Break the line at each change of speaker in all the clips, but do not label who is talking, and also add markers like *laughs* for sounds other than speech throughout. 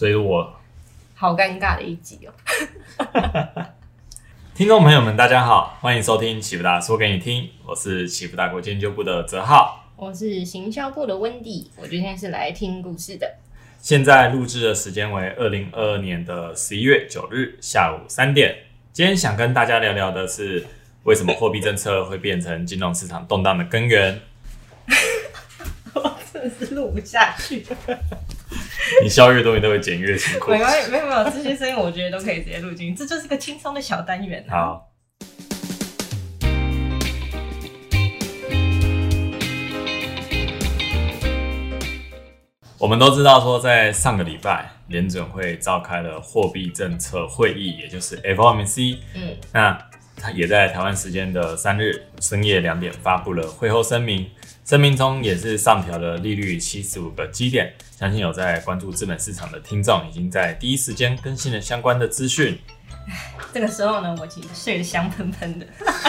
所以我
好尴尬的一集哦。*laughs*
听众朋友们，大家好，欢迎收听启福大说给你听，我是启福大国研究部的泽浩，
我是行销部的温迪，我今天是来听故事的。
现在录制的时间为二零二二年的十一月九日下午三点。今天想跟大家聊聊的是，为什么货币政策会变成金融市场动荡的根源？*laughs*
我真的是录不下去。
你笑越多，你都会剪越辛苦。
没关系，没有没有，这些声音我觉得都可以直接录进去，这就是个轻松的小单元。
好。我们都知道说，在上个礼拜，联准会召开了货币政策会议，也就是 FOMC。嗯，那他也在台湾时间的三日深夜两点发布了会后声明，声明中也是上调了利率七十五个基点。相信有在关注资本市场的听众，已经在第一时间更新了相关的资讯。*laughs*
这个时候呢，我其实睡得香喷喷的。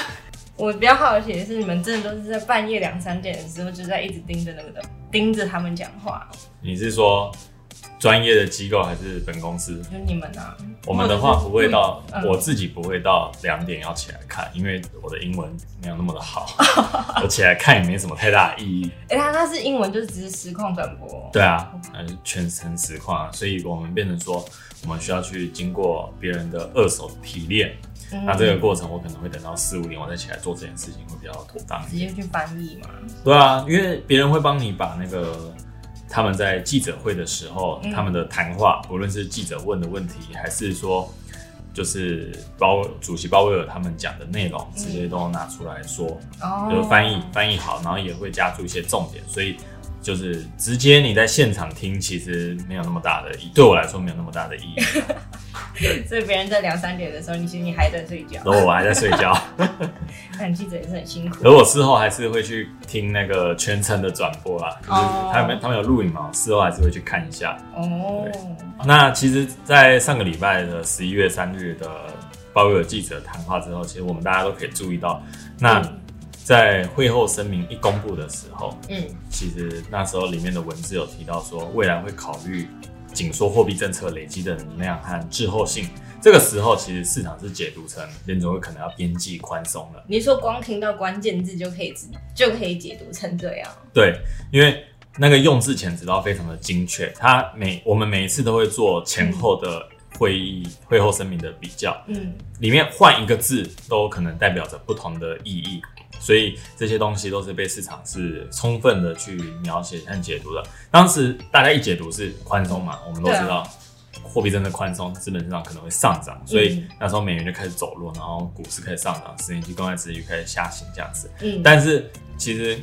*laughs* 我比较好奇的是，你们真的都是在半夜两三点的时候，就在一直盯着那个的，盯着他们讲话。
你是说？专业的机构还是本公司？
就你们啊。
我们的话不会到，我自己不会到两点要起来看，因为我的英文没有那么的好，*laughs* 我起来看也没什么太大的意义。
哎，他那是英文，就是只是实况转播。
对啊，嗯，全程实况，所以我们变成说，我们需要去经过别人的二手提炼。那这个过程我可能会等到四五点，我再起来做这件事情会比较妥当。
直接去翻译嘛？
对啊，因为别人会帮你把那个。他们在记者会的时候，他们的谈话，无论是记者问的问题，还是说就是包主席鲍威尔他们讲的内容，直接都拿出来说，就翻译翻译好，然后也会加注一些重点，所以。就是直接你在现场听，其实没有那么大的意，对我来说没有那么大的意义。*laughs*
所以别人在两三点的时候，你其实你还在睡觉。
然后我还在睡觉。*laughs*
看记者也是很辛苦。
而我事后还是会去听那个全程的转播啦，就是他们他们有录影嘛，事后还是会去看一下。哦。那其实，在上个礼拜的十一月三日的鲍威尔记者谈话之后，其实我们大家都可以注意到，那。在会后声明一公布的时候，嗯，其实那时候里面的文字有提到说，未来会考虑紧缩货币政策累积的能量和滞后性。这个时候，其实市场是解读成联总会可能要边际宽松了。
你说光听到关键字就可以就可以解读成这样？
对，因为那个用字遣词都非常的精确，它每我们每一次都会做前后的会议会后声明的比较，嗯，里面换一个字都可能代表着不同的意义。所以这些东西都是被市场是充分的去描写和解读的。当时大家一解读是宽松嘛，我们都知道货币真的宽松，资本市场可能会上涨，所以那时候美元就开始走弱，然后股市开始上涨，十年期公债值率开始下行这样子。嗯，但是其实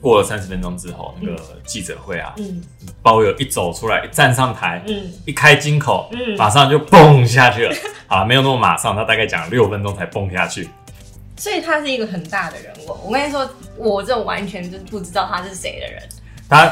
过了三十分钟之后，那个记者会啊，嗯，鲍威尔一走出来，一站上台，嗯，一开金口，嗯，马上就蹦下去了。啊，没有那么马上，他大概讲了六分钟才蹦下去。
所以他是一个很大的人物。我跟你说，我这完全就不知道他是谁的人。
他，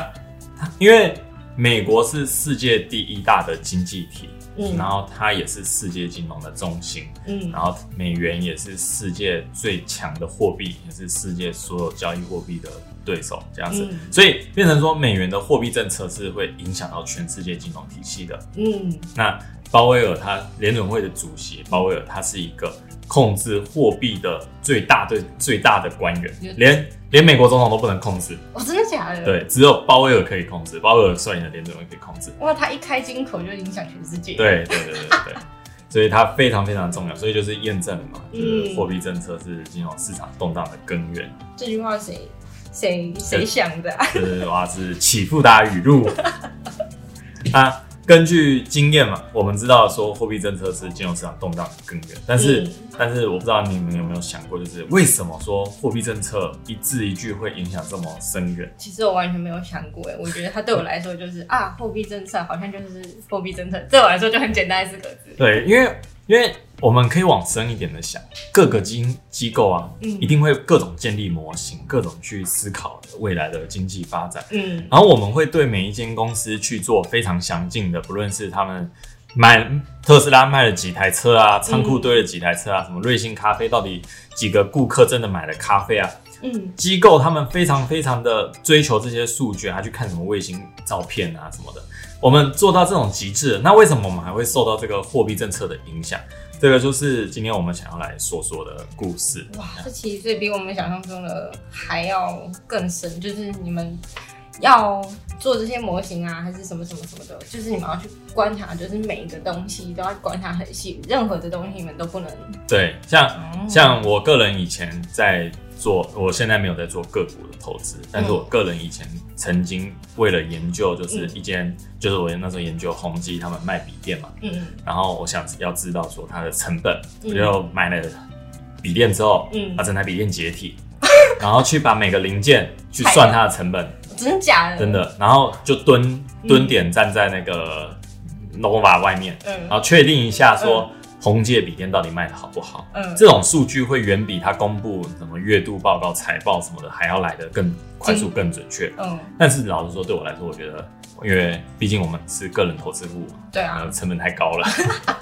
他因为美国是世界第一大的经济体，嗯，然后它也是世界金融的中心，嗯，然后美元也是世界最强的货币，也是世界所有交易货币的对手，这样子，所以变成说美元的货币政策是会影响到全世界金融体系的。嗯，那鲍威尔他联准会的主席鲍威尔，他是一个。控制货币的最大最最大的官员，连连美国总统都不能控制。
哦，真的假的？
对，只有鲍威尔可以控制，鲍威尔率领的联准会可以控制。
哇，他一开金口就影响全世界。
对对对对对，*laughs* 所以他非常非常重要，所以就是验证了嘛，就是货币政策是金融市场动荡的根源。
这句话谁谁谁想的？
是哇，是启富达语录啊。*laughs* 根据经验嘛，我们知道说货币政策是金融市场动荡的根源，但是但是我不知道你们有没有想过，就是为什么说货币政策一字一句会影响这么深远？
其实我完全没有想过，哎，我觉得它对我来说就是啊，货币政策好像就是货币政策，对我来说就很简单四个字。
对，因为因为。我们可以往深一点的想，各个经机构啊，一定会各种建立模型，各种去思考未来的经济发展。嗯，然后我们会对每一间公司去做非常详尽的，不论是他们卖特斯拉卖了几台车啊，仓库堆了几台车啊，什么瑞幸咖啡到底几个顾客真的买了咖啡啊，嗯，机构他们非常非常的追求这些数据，他去看什么卫星照片啊什么的。我们做到这种极致，那为什么我们还会受到这个货币政策的影响？这个就是今天我们想要来说说的故事。
哇，这其实比我们想象中的还要更深，就是你们。要做这些模型啊，还是什么什么什么的，就是你们要去观察，就是每一个东西都要观察很细，任何的东西你们都不能。
对，像像我个人以前在做，我现在没有在做个股的投资，但是我个人以前曾经为了研究，就是一间，就是我那时候研究宏基他们卖笔电嘛，嗯嗯，然后我想要知道说它的成本，我就买了笔电之后，嗯，把整台笔电解体，然后去把每个零件去算它的成本。
真假的？
真的，然后就蹲蹲点站在那个 nova 外面，嗯，然后确定一下说红界笔电到底卖的好不好？嗯，这种数据会远比他公布什么月度报告、财报什么的还要来的更快速、更准确。嗯，但是老实说，对我来说，我觉得，因为毕竟我们是个人投资户，
对啊，
成本太高了。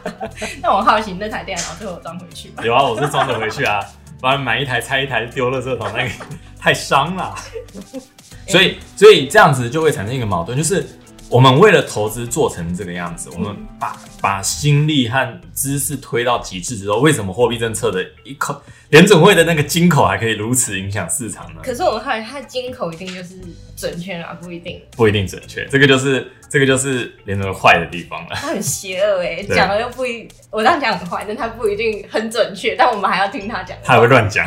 *laughs*
那我好奇那台电脑最后装回去吗？*laughs*
有啊，我是装得回去啊，不然买一台拆一台丢了这桶，那个太伤了。*laughs* 所以，所以这样子就会产生一个矛盾，就是我们为了投资做成这个样子，我们把把心力和知识推到极致之后，为什么货币政策的一口联准会的那个金口还可以如此影响市场呢？
可是我们看它金口一定就是准确啊，不一定，
不一定准确。这个就是这个就是联准会坏的地方了。
他很邪恶哎，讲了又不一，我这样讲很坏，但他不一定很准确，但我们还要听他讲。
他还会乱讲，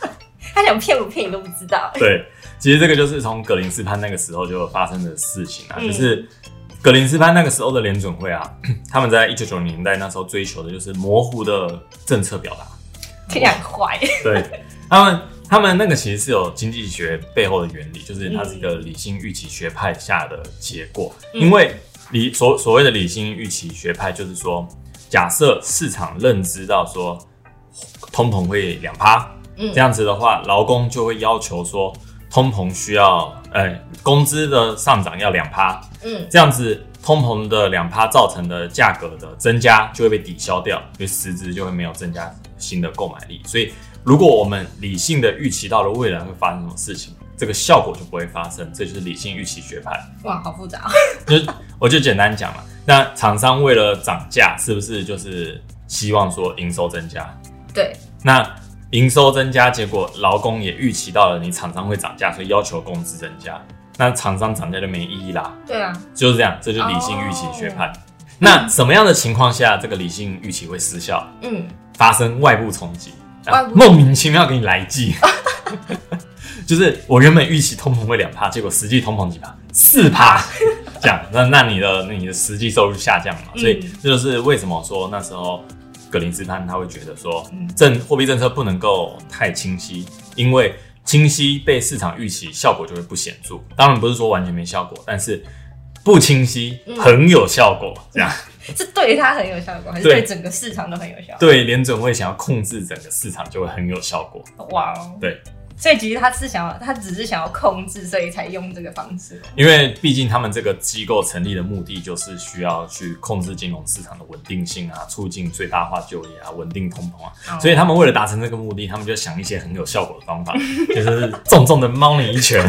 *laughs*
他想骗不骗你都不知道。
对。其实这个就是从格林斯潘那个时候就发生的事情啊，就是格林斯潘那个时候的联准会啊，他们在一九九零年代那时候追求的就是模糊的政策表达，*laughs*
听起来坏。
对，他们他们那个其实是有经济学背后的原理，就是它是一个理性预期学派下的结果。因为理所所谓的理性预期学派，就是说假设市场认知到说通膨会两趴，这样子的话，劳工就会要求说。通膨需要，呃，工资的上涨要两趴，嗯，这样子通膨的两趴造成的价格的增加就会被抵消掉，所以实质就会没有增加新的购买力。所以，如果我们理性的预期到了未来会发生什么事情，这个效果就不会发生。这就是理性预期学派。
哇，好复杂。
就我就简单讲嘛，那厂商为了涨价，是不是就是希望说营收增加？
对。
那营收增加，结果劳工也预期到了你厂商会涨价，所以要求工资增加。那厂商涨价就没意义啦。
对啊，
就是这样，这就理性预期学派。那什么样的情况下这个理性预期会失效？嗯，发生外部冲击，莫名其妙给你来一记。*laughs* 就是我原本预期通膨会两趴，结果实际通膨几趴？四趴。*laughs* 这样，那那你的你的实际收入下降了，所以这就是为什么说那时候。格林斯潘他会觉得说，政货币政策不能够太清晰，因为清晰被市场预期，效果就会不显著。当然不是说完全没效果，但是不清晰很有效果。这样 *laughs*
是对他很有效果，还是对整个市场都很有效？
对联准会想要控制整个市场，就会很有效果。哇，对。
所以其实他是想要，他只是想要控制，所以才用这个方式。
因为毕竟他们这个机构成立的目的就是需要去控制金融市场的稳定性啊，促进最大化就业啊，稳定通膨啊。所以他们为了达成这个目的，他们就想一些很有效果的方法，*laughs* 就是重重的猫你一拳，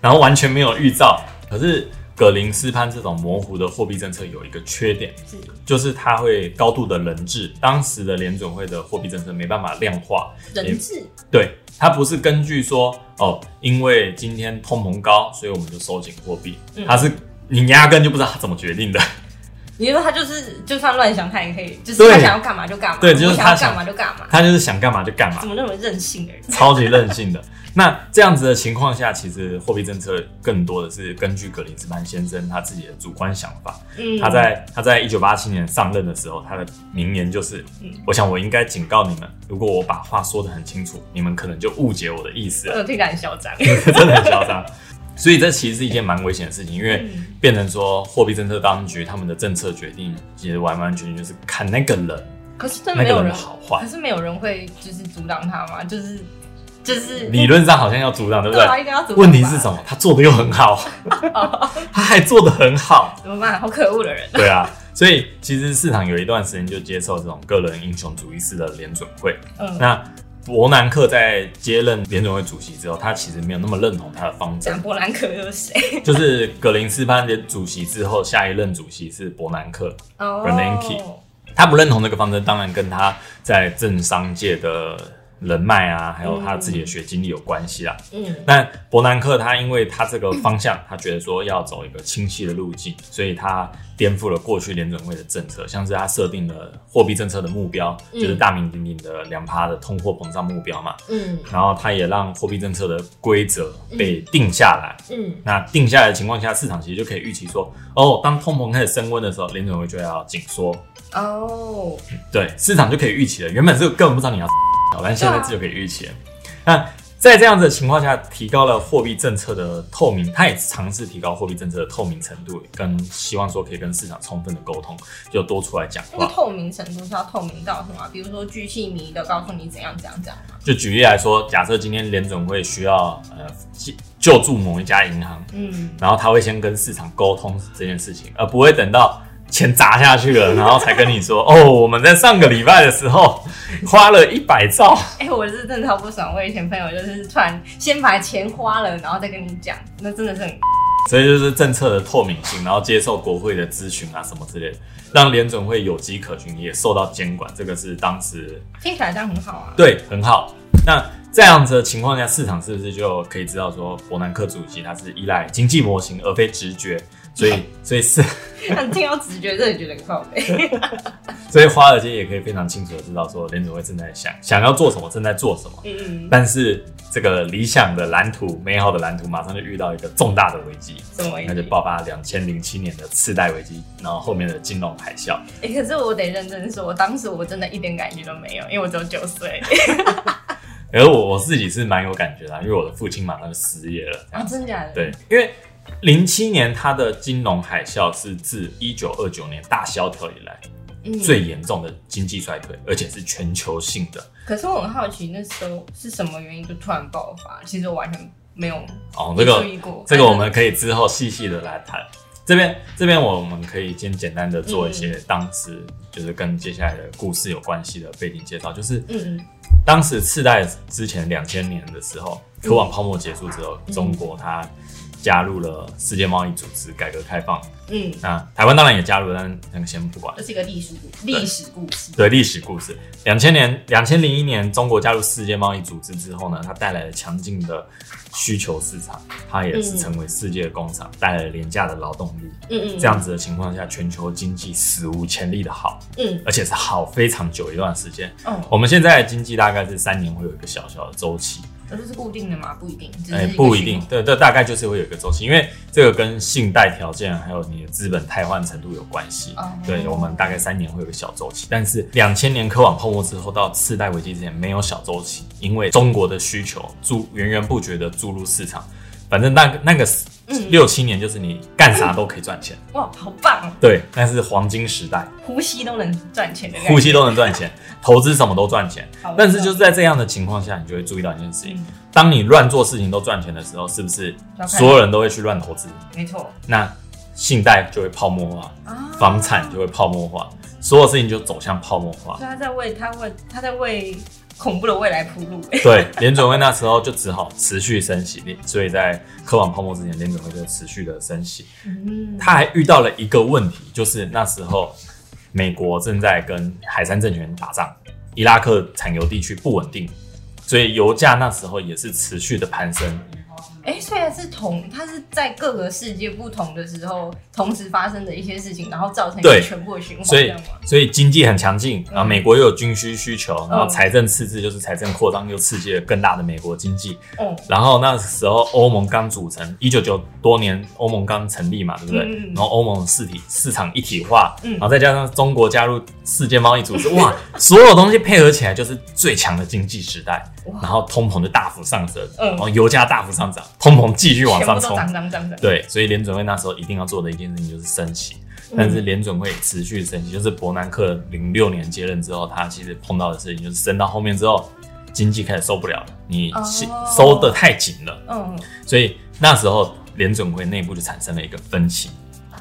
然后完全没有预兆。可是。格林斯潘这种模糊的货币政策有一个缺点，是就是它会高度的人质。当时的联准会的货币政策没办法量化
人质，
对，它不是根据说哦，因为今天通膨高，所以我们就收紧货币。它是你压根就不知道他怎么决定的。
你说他就是就算乱想，他也可以，就是他想要干嘛就干嘛，
对，就是他
想干嘛就干嘛，
他就是想干嘛就干嘛。
怎么那么任性的人？*laughs*
超级任性的。那这样子的情况下，其实货币政策更多的是根据格林斯潘先生他自己的主观想法。嗯，他在他在一九八七年上任的时候，他的名言就是：“我想我应该警告你们，如果我把话说得很清楚，你们可能就误解我的意思。”
听起来很嚣张，*laughs*
真的很嚣张。*laughs* 所以这其实是一件蛮危险的事情，因为变成说货币政策当局他们的政策决定，其实完完全全就是看那个人。
可是真的没有人
好坏，
可是没有人会就是阻挡他吗？就是。就是
理论上好像要阻挡，对不
对？应该要。
问题是什么？他做的又很好，*laughs* *laughs* 他还做的很好，
怎么办？好可恶的人。
对啊，所以其实市场有一段时间就接受这种个人英雄主义式的联准会。嗯，那伯南克在接任联准会主席之后，他其实没有那么认同他的方针。
伯南克又是谁？
就是格林斯潘的主席之后，下一任主席是伯南克 （Bernanke）。他不认同这个方针，当然跟他在政商界的。人脉啊，还有他自己的学经历有关系啦。嗯，那伯南克他因为他这个方向，他觉得说要走一个清晰的路径，所以他颠覆了过去联准会的政策，像是他设定了货币政策的目标，就是大名鼎鼎的两趴的通货膨胀目标嘛。嗯，然后他也让货币政策的规则被定下来。嗯，那定下来的情况下，市场其实就可以预期说，哦，当通膨开始升温的时候，联准会就要紧缩。哦，对，市场就可以预期了。原本这个根本不知道你要。但现在这就可以预期了。那在这样子的情况下，提高了货币政策的透明，他也尝试提高货币政策的透明程度，跟希望说可以跟市场充分的沟通，就多出来讲话。
那个透明程度是要透明到什么？比如说巨细靡的告诉你怎样怎样讲吗？
就举例来说，假设今天联总会需要呃救助某一家银行，嗯，然后他会先跟市场沟通这件事情，而不会等到。钱砸下去了，然后才跟你说哦，我们在上个礼拜的时候花了一百兆。*laughs*
哎，我是真的超不爽。我以前朋友就是突然先把钱花了，然后再跟你讲，那真的是很。
所以就是政策的透明性，然后接受国会的咨询啊什么之类的，让联准会有机可循，也受到监管。这个是当时
听起来这样很好啊。
对，很好。那这样子的情况下，市场是不是就可以知道说，伯南克主席他是依赖经济模型而非直觉？所以，所以是。*laughs*
你听到直觉，真的觉得很靠背。*laughs*
所以华尔街也可以非常清楚的知道，说联储会正在想想要做什么，正在做什么。嗯嗯。但是这个理想的蓝图、美好的蓝图，马上就遇到一个重大的危机。
什么？
那就爆发两千零七年的次贷危机，然后后面的金融海啸。
哎，可是我得认真说，当时我真的一点感觉都没有，因为我只有九岁。*laughs*
而我我自己是蛮有感觉的，因为我的父亲马上就失业了。
啊，真的假的？
对，因为。零七年，它的金融海啸是自一九二九年大萧条以来最严重的经济衰退，而且是全球性的。
可是我很好奇，那时候是什么原因就突然爆发？其实我完全没有
哦，这个这个我们可以之后细细的来谈。这边这边我们可以先简单的做一些当时就是跟接下来的故事有关系的背景介绍，就是嗯嗯，当时次贷之前两千年的时候，科网泡沫结束之后，中国它。加入了世界贸易组织，改革开放。嗯，那台湾当然也加入，但那个先不管。
这是一个历史故历史故事。
对历史故事。两千年，两千零一年，中国加入世界贸易组织之后呢，它带来了强劲的需求市场，它也是成为世界的工厂，带来了廉价的劳动力。嗯嗯。这样子的情况下，全球经济史无前例的好。嗯。而且是好非常久一段时间。嗯。我们现在的经济大概是三年会有一个小小的周期。
这是固定的吗？不一定。哎，
不一定。对，这大概就是会有一个周期，因为这个跟信贷条件还有你的资本汰换程度有关系。对，我们大概三年会有个小周期，但是两千年科网泡沫之后到次贷危机之前没有小周期，因为中国的需求注源源不绝的注入市场。反正那个那个六七年就是你干啥都可以赚钱。
哇，好棒！
对，那是黄金时代，
呼吸都能赚钱的，
呼吸都能赚钱。*laughs* 投资什么都赚钱，但是就是在这样的情况下，你就会注意到一件事情：当你乱做事情都赚钱的时候，是不是所有人都会去乱投资？
没错。
那信贷就会泡沫化，房产就会泡沫化，所有事情就走向泡沫化。
所以他在为他为他在为恐怖的未来铺路。*laughs*
对，联准会那时候就只好持续升息，所以在科网泡沫之前，联准会就持续的升息。嗯，他还遇到了一个问题，就是那时候。美国正在跟海山政权打仗，伊拉克产油地区不稳定，所以油价那时候也是持续的攀升。
哎，虽然是同，它是在各个世界不同的时候同时发生的一些事情，然后造成全部的循环，
所以所以经济很强劲，然后美国又有军需需求，然后财政赤字就是财政扩张又刺激了更大的美国经济。嗯，然后那时候欧盟刚组成，一九九多年欧盟刚成立嘛，对不对？然后欧盟市体市场一体化，然后再加上中国加入世界贸易组织，哇，所有东西配合起来就是最强的经济时代。然后通膨就大幅上升，然后油价大幅上涨，通膨继续往上冲。对，所以联准会那时候一定要做的一件事情就是升息，但是联准会持续升息，就是伯南克零六年接任之后，他其实碰到的事情就是升到后面之后，经济开始受不了了，你收的太紧了。嗯，所以那时候联准会内部就产生了一个分歧。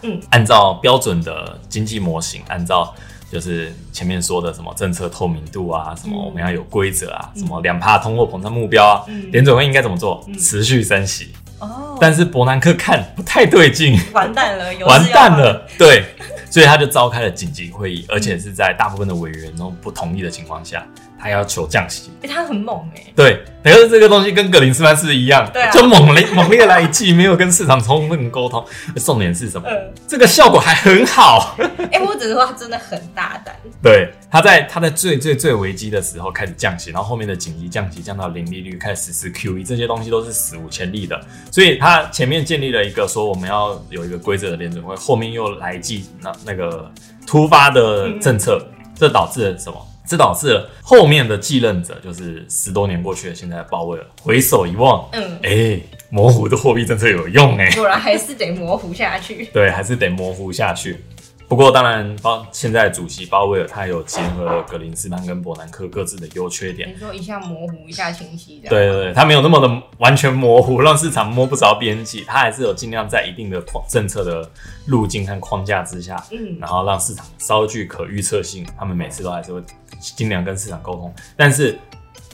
嗯，按照标准的经济模型，按照就是前面说的什么政策透明度啊，什么我们要有规则啊，什么两帕通货膨胀目标啊，联准会应该怎么做？持续升息。哦，但是伯南克看不太对劲，
完蛋了，
完蛋了，对，所以他就召开了紧急会议，而且是在大部分的委员都不同意的情况下。他要求降息，
哎，他很猛哎。
对，可是这个东西跟格林斯潘是一样，
对，
就猛烈 *laughs* 猛烈来一记，没有跟市场充分沟通。重点是什么？这个效果还很好。*laughs*
哎，我只是说他真的很大胆。
对，他在他在最最最危机的时候开始降息，然后后面的紧急降息降到零利率，开始实施 QE，这些东西都是史无前例的。所以他前面建立了一个说我们要有一个规则的联准会，后面又来一记那那个突发的政策，这导致了什么？这导致了后面的继任者，就是十多年过去了，现在鲍威尔回首一望，嗯，哎，模糊的货币政策有用哎，
果然还是得模糊下去。*laughs*
对，还是得模糊下去。不过，当然，包现在主席鲍威尔他有结合了格林斯潘跟伯南克各自的优缺点。
你说一下模糊，一下清晰，
对对对，他没有那么的完全模糊，让市场摸不着边际。他还是有尽量在一定的政策的路径和框架之下，嗯，然后让市场稍具可预测性。他们每次都还是会尽量跟市场沟通，但是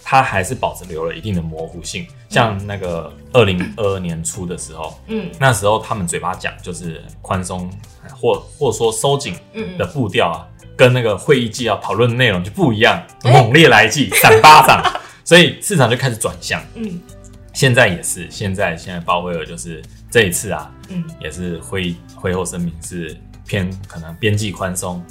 他还是保持留了一定的模糊性。像那个二零二二年初的时候，嗯，那时候他们嘴巴讲就是宽松。或或说收紧的步调啊，跟那个会议纪要讨论的内容就不一样，猛烈来记，闪巴掌，所以市场就开始转向。嗯，现在也是，现在现在鲍威尔就是这一次啊，嗯，也是会会后声明是偏可能边际宽松，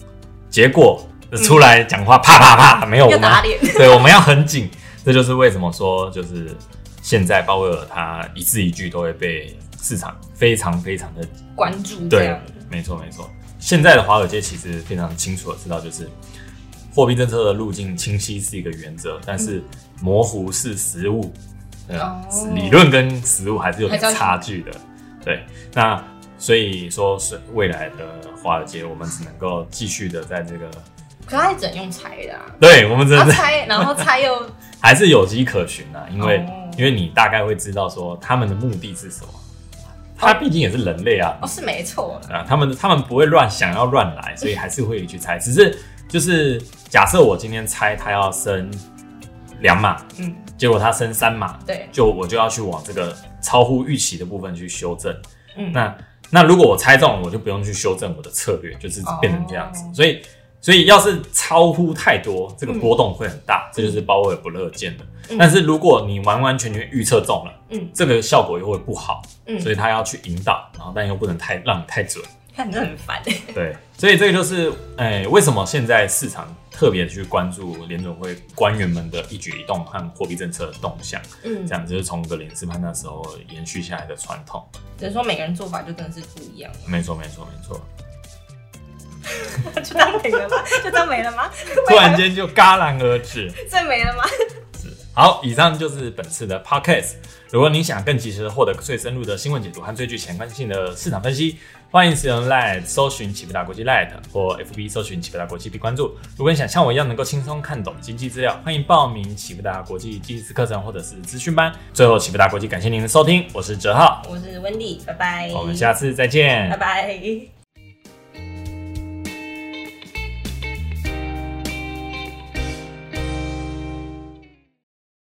结果出来讲话啪啪啪，没有 *laughs* 我们 *laughs* 对，我们要很紧，这就是为什么说就是现在鲍威尔他一字一句都会被市场非常非常的
关注，对。
没错没错，现在的华尔街其实非常清楚的知道，就是货币政策的路径清晰是一个原则，但是模糊是实物，理论跟实物还是有点差距的。对，那所以说是未来的华尔街，我们只能够继续的在这个，
可他只能用猜的啊，
对我们只能
猜，然后猜又 *laughs*
还是有迹可循啊，因为因为你大概会知道说他们的目的是什么。他毕竟也是人类啊，
哦，是没错
啊，他们他们不会乱想要乱来，所以还是会去猜。*laughs* 只是就是假设我今天猜他要升两码，嗯，结果他升三码，
对，
就我就要去往这个超乎预期的部分去修正。嗯，那那如果我猜中，我就不用去修正我的策略，就是变成这样子。所以。所以，要是超乎太多，这个波动会很大，这就是鲍威尔不乐见的。但是，如果你完完全全预测中了，嗯，这个效果又会不好，嗯，所以他要去引导，然后但又不能太让你太准，
看着很烦。
对，所以这个就是，哎，为什么现在市场特别去关注联总会官员们的一举一动和货币政策的动向？嗯，这样就是从格林斯潘那时候延续下来的传统。
只是说每个人做法就真的是不一样。
没错，没错，没错。*laughs*
就当没了吗？*laughs* 就当没了吗？
突然间就戛然而止，*laughs*
这没了吗？
是。好，以上就是本次的 podcast。如果您想更及时的获得最深入的新闻解读和最具前观性的市场分析，欢迎使用 Light 搜寻启富达国际 Light 或 FB 搜寻启富达国际并关注。如果你想像我一样能够轻松看懂经济资料，欢迎报名启富达国际第一次课程或者是资讯班。最后，启富达国际感谢您的收听，我是哲浩，
我是温迪，拜拜。
我们下次再见，
拜拜。